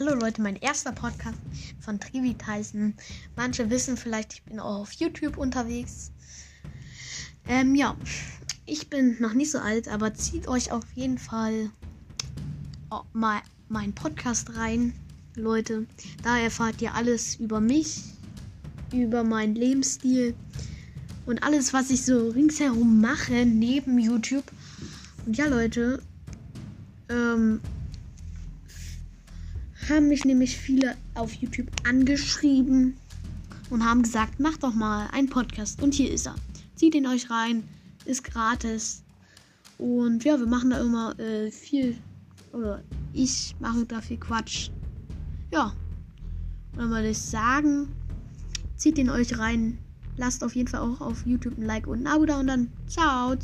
Hallo Leute, mein erster Podcast von Trivi Tyson. Manche wissen vielleicht, ich bin auch auf YouTube unterwegs. Ähm, ja, ich bin noch nicht so alt, aber zieht euch auf jeden Fall mal meinen Podcast rein, Leute. Da erfahrt ihr alles über mich, über meinen Lebensstil und alles, was ich so ringsherum mache neben YouTube. Und ja, Leute, ähm, haben mich nämlich viele auf YouTube angeschrieben und haben gesagt, macht doch mal einen Podcast. Und hier ist er. Zieht ihn euch rein, ist gratis. Und ja, wir machen da immer äh, viel, oder ich mache da viel Quatsch. Ja, und würde ich sagen, zieht ihn euch rein. Lasst auf jeden Fall auch auf YouTube ein Like und ein Abo da und dann ciao.